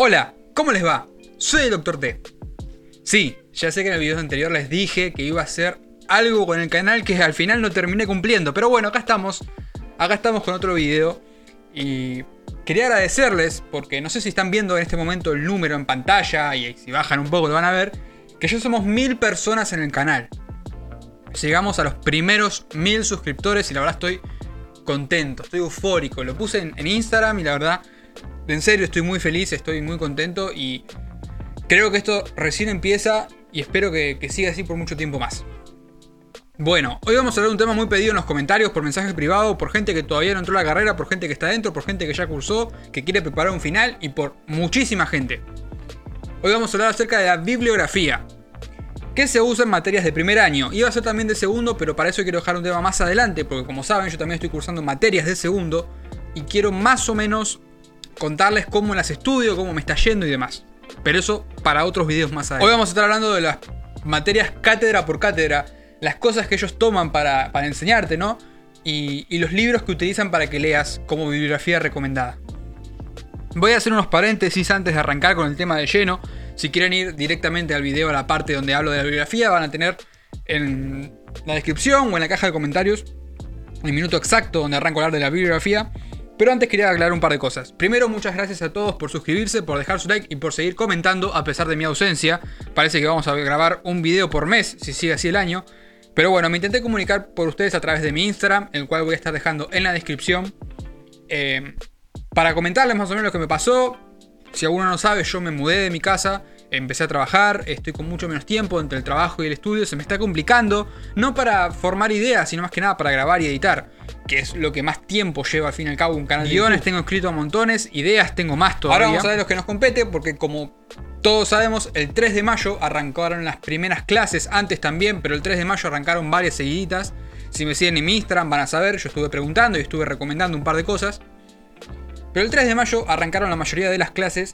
Hola, ¿cómo les va? Soy el Dr. T. Sí, ya sé que en el video anterior les dije que iba a hacer algo con el canal que al final no terminé cumpliendo. Pero bueno, acá estamos. Acá estamos con otro video. Y quería agradecerles, porque no sé si están viendo en este momento el número en pantalla y si bajan un poco lo van a ver, que ya somos mil personas en el canal. Llegamos a los primeros mil suscriptores y la verdad estoy contento, estoy eufórico. Lo puse en, en Instagram y la verdad, en serio estoy muy feliz, estoy muy contento y creo que esto recién empieza y espero que, que siga así por mucho tiempo más. Bueno, hoy vamos a hablar de un tema muy pedido en los comentarios, por mensajes privados, por gente que todavía no entró a la carrera, por gente que está dentro, por gente que ya cursó, que quiere preparar un final y por muchísima gente. Hoy vamos a hablar acerca de la bibliografía. ¿Qué se usa en materias de primer año? Iba a ser también de segundo, pero para eso quiero dejar un tema más adelante, porque como saben, yo también estoy cursando materias de segundo y quiero más o menos contarles cómo las estudio, cómo me está yendo y demás. Pero eso para otros videos más adelante. Hoy vamos a estar hablando de las materias cátedra por cátedra las cosas que ellos toman para, enseñarte, ¿no? Y, y, los libros que utilizan para que leas como bibliografía recomendada. Voy a hacer unos paréntesis antes de arrancar con el tema de lleno. Si quieren ir directamente al video a la parte donde hablo de la bibliografía, van a tener en la descripción o en la caja de comentarios el minuto exacto donde arranco a hablar de la bibliografía. Pero antes quería aclarar un par de cosas. Primero, muchas gracias a todos por suscribirse, por dejar su like y por seguir comentando a pesar de mi ausencia. Parece que vamos a grabar un video por mes, si sigue así el año. Pero bueno, me intenté comunicar por ustedes a través de mi Instagram, el cual voy a estar dejando en la descripción. Eh, para comentarles más o menos lo que me pasó. Si alguno no sabe, yo me mudé de mi casa, empecé a trabajar, estoy con mucho menos tiempo entre el trabajo y el estudio, se me está complicando, no para formar ideas, sino más que nada para grabar y editar, que es lo que más tiempo lleva al fin y al cabo un canal de Guiones tengo escrito a montones, ideas tengo más todavía. Ahora vamos a ver los que nos compete, porque como todos sabemos, el 3 de mayo arrancaron las primeras clases, antes también, pero el 3 de mayo arrancaron varias seguiditas. Si me siguen en mi Instagram van a saber, yo estuve preguntando y estuve recomendando un par de cosas. Pero el 3 de mayo arrancaron la mayoría de las clases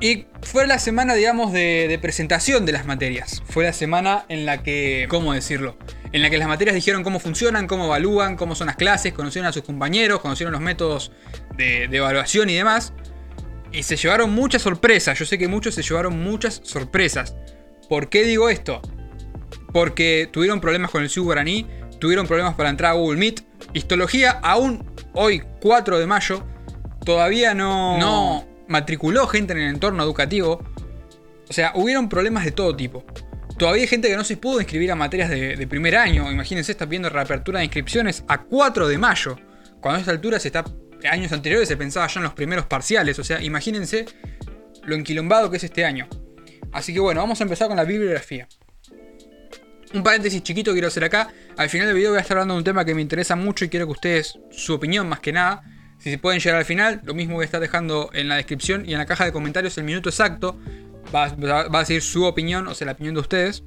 y fue la semana, digamos, de, presentación de las materias. Fue la semana en la que, ¿cómo decirlo? En la que las materias dijeron cómo funcionan, cómo evalúan, cómo son las clases, conocieron a sus compañeros, conocieron los métodos de evaluación y demás. Y se llevaron muchas sorpresas. Yo sé que muchos se llevaron muchas sorpresas. ¿Por qué digo esto? Porque tuvieron problemas con el Ciu Guaraní, tuvieron problemas para entrar a Google Meet. Histología, aún hoy, 4 de mayo, todavía no, no matriculó gente en el entorno educativo. O sea, hubieron problemas de todo tipo. Todavía hay gente que no se pudo inscribir a materias de, primer año. Imagínense, está viendo reapertura de inscripciones a 4 de mayo. Cuando a esta altura se está años anteriores se pensaba ya en los primeros parciales, o sea, imagínense lo enquilombado que es este año. Así que bueno, vamos a empezar con la bibliografía. Un paréntesis chiquito quiero hacer acá. Al final del video voy a estar hablando de un tema que me interesa mucho y quiero que ustedes, su opinión más que nada, si se pueden llegar al final, lo mismo voy a estar dejando en la descripción y en la caja de comentarios el minuto exacto. Va, a seguir su opinión, o sea, la opinión de ustedes,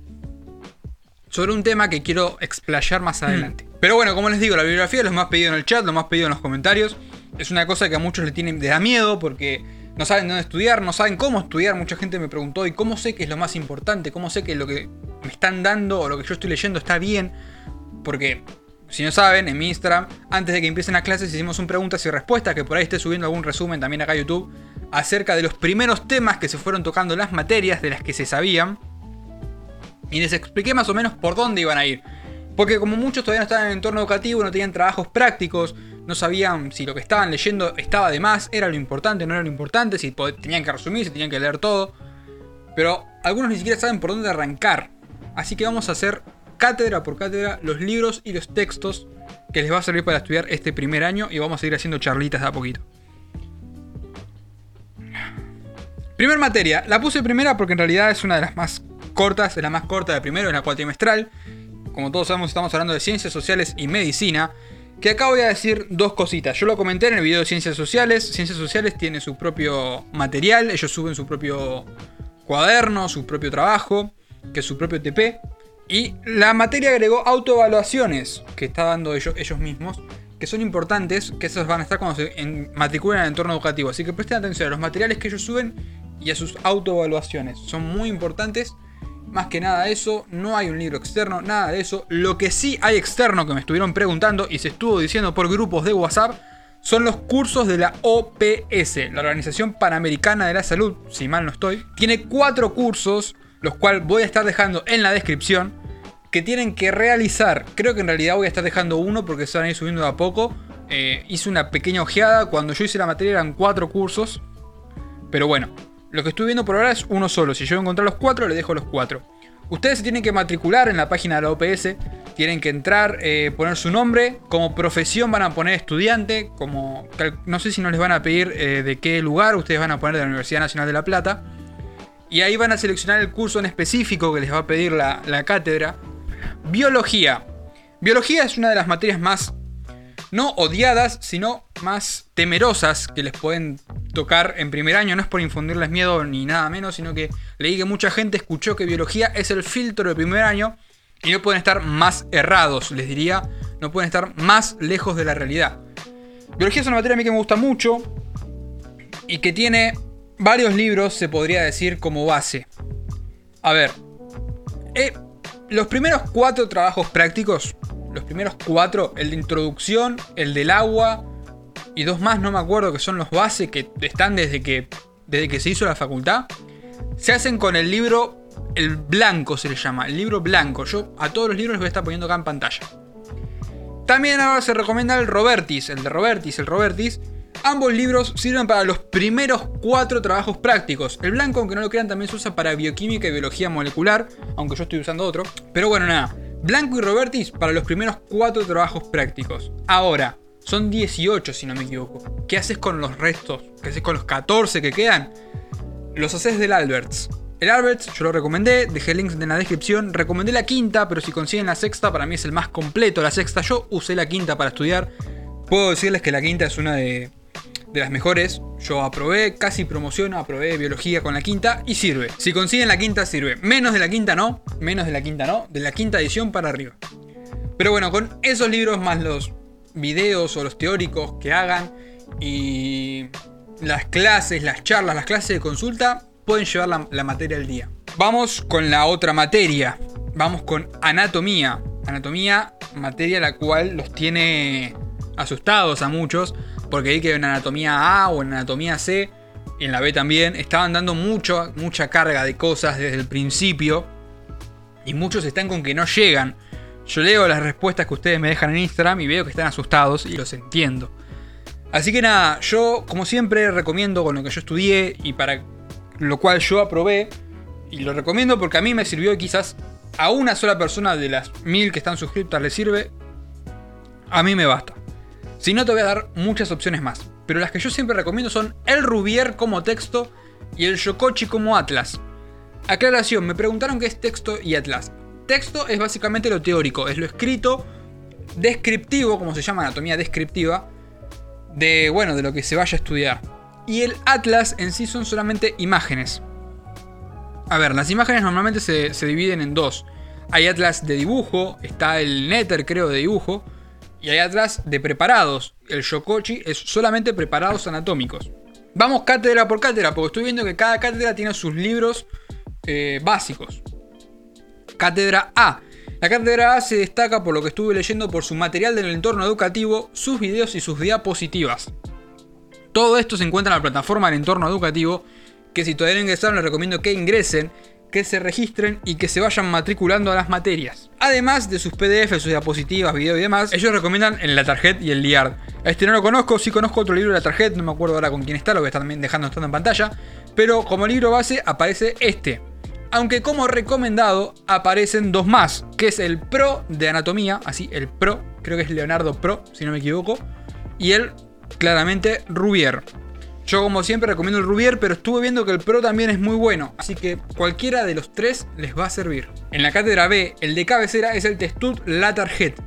sobre un tema que quiero explayar más adelante. Pero bueno, como les digo, la bibliografía es lo más pedido en el chat, lo más pedido en los comentarios es una cosa que a muchos le, tienen, da miedo porque no saben dónde estudiar, no saben cómo estudiar. Mucha gente me preguntó, ¿y cómo sé que es lo más importante? ¿Cómo sé que lo que me están dando o lo que yo estoy leyendo está bien? Porque, si no saben, en mi Instagram, antes de que empiecen las clases, hicimos un preguntas y respuestas, que por ahí esté subiendo algún resumen también acá a YouTube, acerca de los primeros temas que se fueron tocando las materias de las que se sabían. Y les expliqué más o menos por dónde iban a ir. Porque como muchos todavía no estaban en el entorno educativo, no tenían trabajos prácticos, no sabían si lo que estaban leyendo estaba de más, era lo importante, no era lo importante, si tenían que resumir, si tenían que leer todo. Pero algunos ni siquiera saben por dónde arrancar. Así que vamos a hacer cátedra por cátedra los libros y los textos que les va a servir para estudiar este primer año y vamos a ir haciendo charlitas de a poquito. Primer materia, la puse primera porque en realidad es una de las más cortas, es la más corta de primero, es la cuatrimestral. Como todos sabemos, estamos hablando de ciencias sociales y medicina. Que acá voy a decir dos cositas. Yo lo comenté en el video de Ciencias Sociales. Ciencias Sociales tiene su propio material. Ellos suben su propio cuaderno, su propio trabajo, que es su propio TP. Y la materia agregó autoevaluaciones que está dando ellos, ellos mismos, que son importantes, que esos van a estar cuando se matriculen en el entorno educativo. Así que presten atención a los materiales que ellos suben y a sus autoevaluaciones. Son muy importantes más que nada eso, no hay un libro externo, nada de eso. Lo que sí hay externo que me estuvieron preguntando y se estuvo diciendo por grupos de WhatsApp son los cursos de la OPS, la Organización Panamericana de la Salud, si mal no estoy. Tiene cuatro cursos, los cuales voy a estar dejando en la descripción, que tienen que realizar. Creo que en realidad voy a estar dejando uno porque se van a ir subiendo de a poco. Eh, hice una pequeña ojeada, cuando yo hice la materia eran cuatro cursos. Pero bueno, lo que estoy viendo por ahora es uno solo. Si yo encontrar los cuatro, le dejo los cuatro. Ustedes se tienen que matricular en la página de la OPS. Tienen que entrar, eh, poner su nombre. Como profesión van a poner estudiante. Como, no sé si no les van a pedir eh, de qué lugar. Ustedes van a poner de la Universidad Nacional de La Plata. Y ahí van a seleccionar el curso en específico que les va a pedir la, la cátedra. Biología. Biología es una de las materias más, no odiadas, sino más temerosas que les pueden tocar en primer año. No es por infundirles miedo ni nada menos, sino que leí que mucha gente escuchó que biología es el filtro de primer año y no pueden estar más errados, les diría. No pueden estar más lejos de la realidad. Biología es una materia a mí que me gusta mucho y que tiene varios libros, se podría decir, como base. A ver, eh, los primeros cuatro trabajos prácticos, los primeros cuatro, el de introducción, el del agua, y dos más, no me acuerdo, que son los bases que están desde que, desde que se hizo la facultad, se hacen con el libro, el blanco se le llama, el libro blanco. Yo a todos los libros les voy a estar poniendo acá en pantalla. También ahora se recomienda el Robertis, el de Robertis, el Robertis. Ambos libros sirven para los primeros cuatro trabajos prácticos. El blanco, aunque no lo crean, también se usa para bioquímica y biología molecular, aunque yo estoy usando otro. Pero bueno, nada. Blanco y Robertis para los primeros cuatro trabajos prácticos. Ahora, son 18 si no me equivoco. ¿Qué haces con los restos? ¿Qué haces con los 14 que quedan? Los haces del Alberts. El Alberts yo lo recomendé, dejé links en la descripción. Recomendé la quinta, pero si consiguen la sexta, para mí es el más completo. La sexta, yo usé la quinta para estudiar. Puedo decirles que la quinta es una de, de las mejores. Yo aprobé, casi promociono, aprobé biología con la quinta y sirve. Si consiguen la quinta, sirve. Menos de la quinta no, menos de la quinta no, de la quinta edición para arriba. Pero bueno, con esos libros más los videos o los teóricos que hagan y las clases, las charlas, las clases de consulta pueden llevar la, materia al día. Vamos con la otra materia. Vamos con anatomía. Anatomía, materia la cual los tiene asustados a muchos. Porque hay que en anatomía A o en anatomía C, en la B también, estaban dando mucho, mucha carga de cosas desde el principio. Y muchos están con que no llegan. Yo leo las respuestas que ustedes me dejan en Instagram y veo que están asustados y los entiendo. Así que nada, yo como siempre recomiendo con lo que yo estudié y para lo cual yo aprobé. Y lo recomiendo porque a mí me sirvió quizás a una sola persona de las mil que están suscritas le sirve. A mí me basta. Si no te voy a dar muchas opciones más. Pero las que yo siempre recomiendo son el Rubier como texto y el Yokochi como Atlas. Aclaración, me preguntaron qué es texto y Atlas. Texto es básicamente lo teórico, es lo escrito descriptivo, como se llama anatomía descriptiva, de, bueno, de lo que se vaya a estudiar. Y el atlas en sí son solamente imágenes. A ver, las imágenes normalmente se, dividen en dos. Hay atlas de dibujo, está el netter creo de dibujo, y hay atlas de preparados. El shokochi es solamente preparados anatómicos. Vamos cátedra por cátedra, porque estoy viendo que cada cátedra tiene sus libros eh, básicos. Cátedra A. La cátedra A se destaca por lo que estuve leyendo por su material del entorno educativo, sus videos y sus diapositivas. Todo esto se encuentra en la plataforma del entorno educativo, que si todavía no ingresaron les recomiendo que ingresen, que se registren y que se vayan matriculando a las materias. Además de sus PDF, sus diapositivas, videos y demás, ellos recomiendan en la tarjeta y el LIARD. Este no lo conozco, sí conozco otro libro de la tarjeta, no me acuerdo ahora con quién está, lo voy a estar también dejando estando en pantalla, pero como libro base aparece este, aunque como recomendado aparecen dos más, que es el Pro de Anatomía, así, el Pro, creo que es Leonardo Pro, si no me equivoco, y el, claramente, Rubier. Yo como siempre recomiendo el Rubier, pero estuve viendo que el Pro también es muy bueno, así que cualquiera de los tres les va a servir. En la cátedra B, el de cabecera es el Testut Latarjet.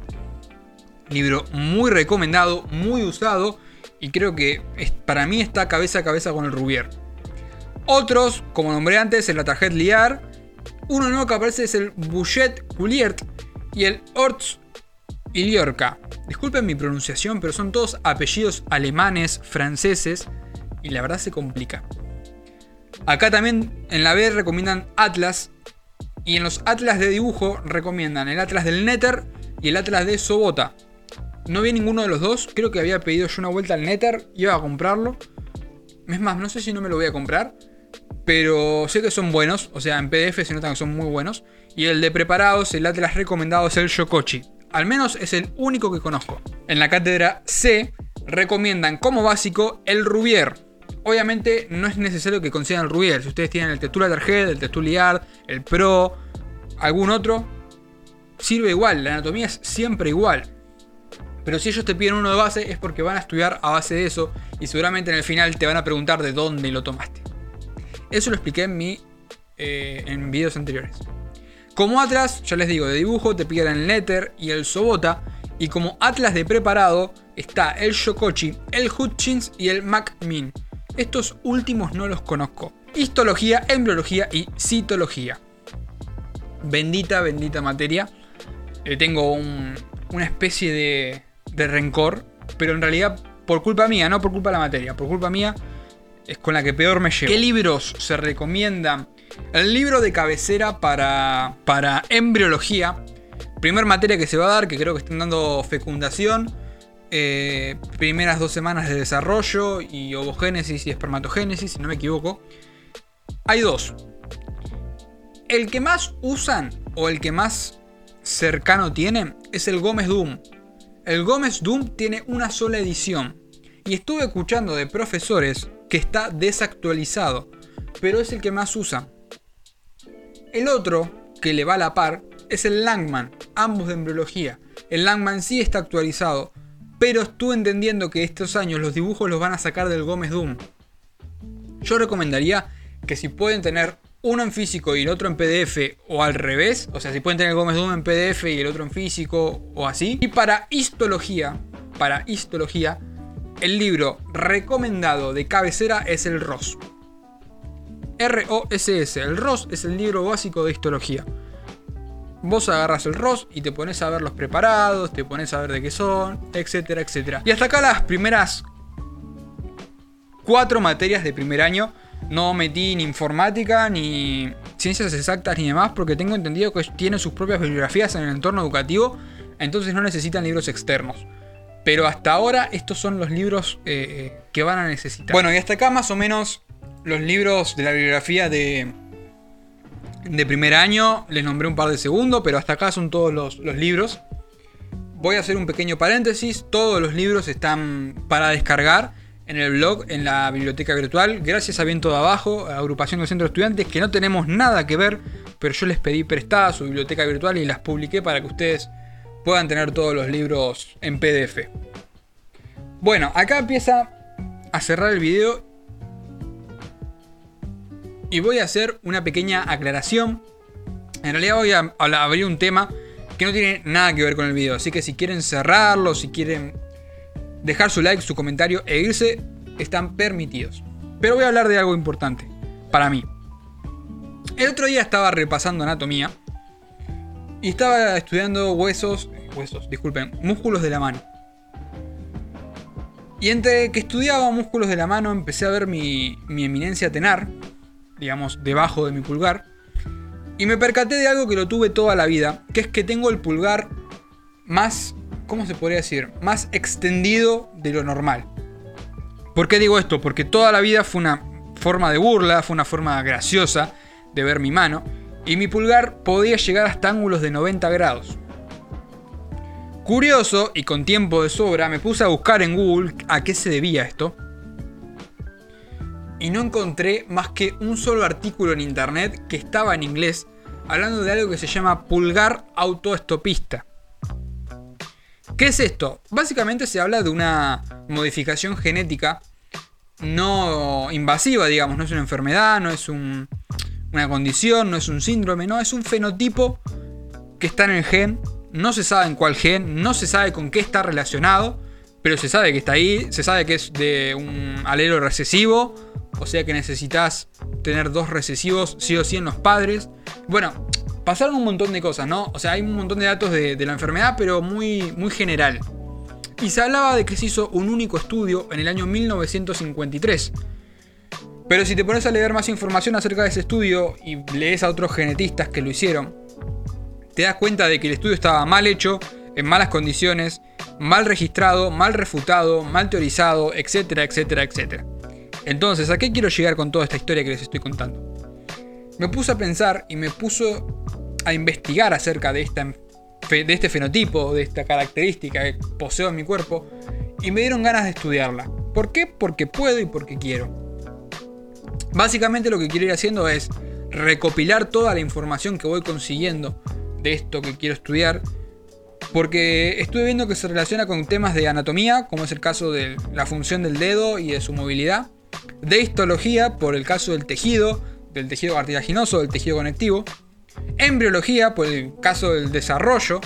Libro muy recomendado, muy usado, y creo que para mí está cabeza a cabeza con el Rubier. Otros, como nombré antes, el tarjeta Liar. Uno nuevo que aparece es el Bouchet Couliert y el Orts Iliorca. Disculpen mi pronunciación, pero son todos apellidos alemanes, franceses, y la verdad se complica. Acá también en la B recomiendan Atlas, y en los Atlas de dibujo recomiendan el Atlas del Nether y el Atlas de Sobota. No vi ninguno de los dos. Creo que había pedido yo una vuelta al Nether. Iba a comprarlo. Es más, no sé si no me lo voy a comprar. Pero sé que son buenos. O sea, en PDF se notan que son muy buenos. Y el de preparados, el Atlas recomendado es el Shokochi. Al menos es el único que conozco. En la cátedra C recomiendan como básico el Rubier. Obviamente no es necesario que consigan el. Si ustedes tienen el Textura Letterhead, el Textura Liard, el Pro, algún otro, sirve igual. La anatomía es siempre igual. Pero si ellos te piden uno de base es porque van a estudiar a base de eso y seguramente en el final te van a preguntar de dónde lo tomaste. Eso lo expliqué en, mi, eh, en videos anteriores. Como Atlas, ya les digo, de dibujo te piden el Netter y el Sobota. Y como Atlas de preparado está el Shokochi, el Hutchins y el Macmin. Estos últimos no los conozco. Histología, embriología y citología. Bendita, bendita materia. Le tengo una especie de, de rencor, pero en realidad por culpa mía, no por culpa de la materia, por culpa mía es con la que peor me llevo. ¿Qué libros se recomiendan? El libro de cabecera para, para embriología. Primer materia que se va a dar, que creo que están dando fecundación. Eh, primeras dos semanas de desarrollo y ovogénesis y espermatogénesis, si no me equivoco. Hay dos. El que más usan o el que más cercano tiene es el Gómez Doom. El Gómez Doom tiene una sola edición. Y estuve escuchando de profesores que está desactualizado, pero es el que más usan. El otro, que le va a la par, es el Langman, ambos de embriología. El Langman sí está actualizado, pero estuve entendiendo que estos años los dibujos los van a sacar del Gómez Doom. Yo recomendaría que si pueden tener uno en físico y el otro en PDF o al revés, o sea, si pueden tener el Gómez Doom en PDF y el otro en físico o así. Y para histología, para histología, el libro recomendado de cabecera es el ROS. R-O-S-S. El ROS es el libro básico de histología. Vos agarras el ROS y te pones a ver los preparados, te pones a ver de qué son, etcétera, etcétera. Y hasta acá las primeras cuatro materias de primer año. No metí ni informática, ni ciencias exactas, ni demás, porque tengo entendido que tienen sus propias bibliografías en el entorno educativo, entonces no necesitan libros externos. Pero hasta ahora estos son los libros eh, eh, que van a necesitar. Bueno, y hasta acá más o menos los libros de la bibliografía de, de primer año. Les nombré un par de segundos, pero hasta acá son todos los, libros. Voy a hacer un pequeño paréntesis. Todos los libros están para descargar en el blog, en la biblioteca virtual. Gracias a Viento de Abajo, agrupación de centros estudiantes, que no tenemos nada que ver, pero yo les pedí prestada su biblioteca virtual y las publiqué para que ustedes puedan tener todos los libros en PDF. Bueno, acá empieza a cerrar el video y voy a hacer una pequeña aclaración. En realidad voy a abrir un tema que no tiene nada que ver con el video, así que si quieren cerrarlo, si quieren dejar su like, su comentario e irse, están permitidos. Pero voy a hablar de algo importante para mí. El otro día estaba repasando anatomía y estaba estudiando huesos, huesos, disculpen, músculos de la mano. Y entre que estudiaba músculos de la mano empecé a ver mi, mi eminencia tenar, digamos, debajo de mi pulgar. Y me percaté de algo que lo tuve toda la vida, que es que tengo el pulgar más, ¿cómo se podría decir? Más extendido de lo normal. ¿Por qué digo esto? Porque toda la vida fue una forma de burla, fue una forma graciosa de ver mi mano y mi pulgar podía llegar hasta ángulos de 90 grados. Curioso y con tiempo de sobra me puse a buscar en Google a qué se debía esto. Y no encontré más que un solo artículo en internet que estaba en inglés hablando de algo que se llama pulgar autoestopista. ¿Qué es esto? Básicamente se habla de una modificación genética no invasiva, digamos, no es una enfermedad, no es un, una condición, no es un síndrome, no, es un fenotipo que está en el gen, no se sabe en cuál gen, no se sabe con qué está relacionado, pero se sabe que está ahí, se sabe que es de un alelo recesivo, o sea que necesitas tener dos recesivos sí o sí en los padres. Bueno, pasaron un montón de cosas, ¿no? O sea, hay un montón de datos de, la enfermedad, pero muy, muy general. Y se hablaba de que se hizo un único estudio en el año 1953 pero si te pones a leer más información acerca de ese estudio y lees a otros genetistas que lo hicieron, te das cuenta de que el estudio estaba mal hecho, en malas condiciones mal registrado, mal refutado, mal teorizado, etcétera, etcétera, etcétera. Entonces, ¿a qué quiero llegar con toda esta historia que les estoy contando? Me puse a pensar y me puso a investigar acerca de, esta, de este fenotipo, de esta característica que poseo en mi cuerpo, y me dieron ganas de estudiarla. ¿Por qué? Porque puedo y porque quiero. Básicamente lo que quiero ir haciendo es recopilar toda la información que voy consiguiendo de esto que quiero estudiar, porque estuve viendo que se relaciona con temas de anatomía, como es el caso de la función del dedo y de su movilidad, de histología, por el caso del tejido, del tejido cartilaginoso, del tejido conectivo, embriología, por el caso del desarrollo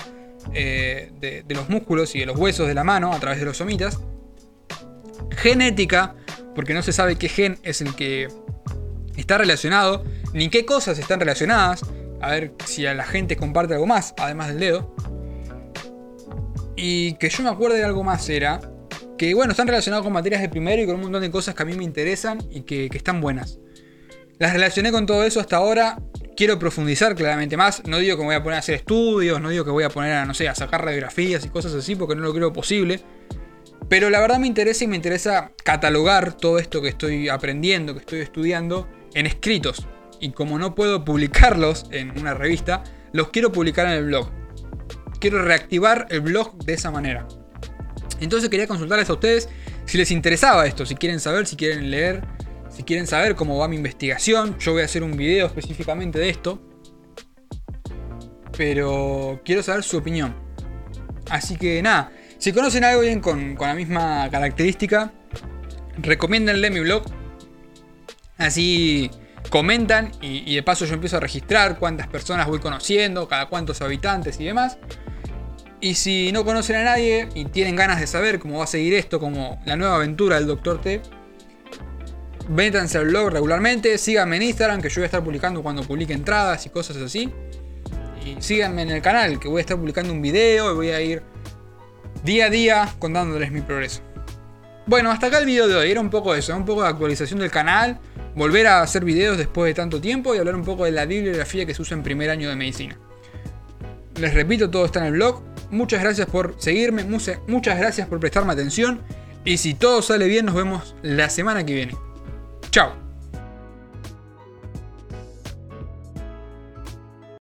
eh, de, de, los músculos y de los huesos de la mano a través de los somitas, genética, porque no se sabe qué gen es el que está relacionado, ni qué cosas están relacionadas, a ver si a la gente comparte algo más, además del dedo. Y que yo me acuerde de algo más era que, bueno, están relacionados con materias de primero y con un montón de cosas que a mí me interesan y que, están buenas. Las relacioné con todo eso hasta ahora. Quiero profundizar claramente más. No digo que me voy a poner a hacer estudios, no digo que voy a poner a, no sé, a sacar radiografías y cosas así, porque no lo creo posible. Pero la verdad me interesa y me interesa catalogar todo esto que estoy aprendiendo, que estoy estudiando, en escritos. Y como no puedo publicarlos en una revista, los quiero publicar en el blog. Quiero reactivar el blog de esa manera. Entonces quería consultarles a ustedes si les interesaba esto, si quieren saber, si quieren leer, si quieren saber cómo va mi investigación. Yo voy a hacer un video específicamente de esto. Pero quiero saber su opinión. Así que nada, si conocen a alguien con, con la misma característica, recomiéndenle mi blog. Así comentan y, de paso yo empiezo a registrar cuántas personas voy conociendo, cada cuántos habitantes y demás. Y si no conocen a nadie y tienen ganas de saber cómo va a seguir esto, como la nueva aventura del Dr. T, véntanse al blog regularmente, síganme en Instagram, que yo voy a estar publicando cuando publique entradas y cosas así. Y síganme en el canal, que voy a estar publicando un video y voy a ir día a día contándoles mi progreso. Bueno, hasta acá el video de hoy. Era un poco eso, un poco de actualización del canal, volver a hacer videos después de tanto tiempo y hablar un poco de la bibliografía que se usa en primer año de medicina. Les repito, todo está en el blog. Muchas gracias por seguirme, muchas gracias por prestarme atención. Y si todo sale bien, nos vemos la semana que viene. Chao.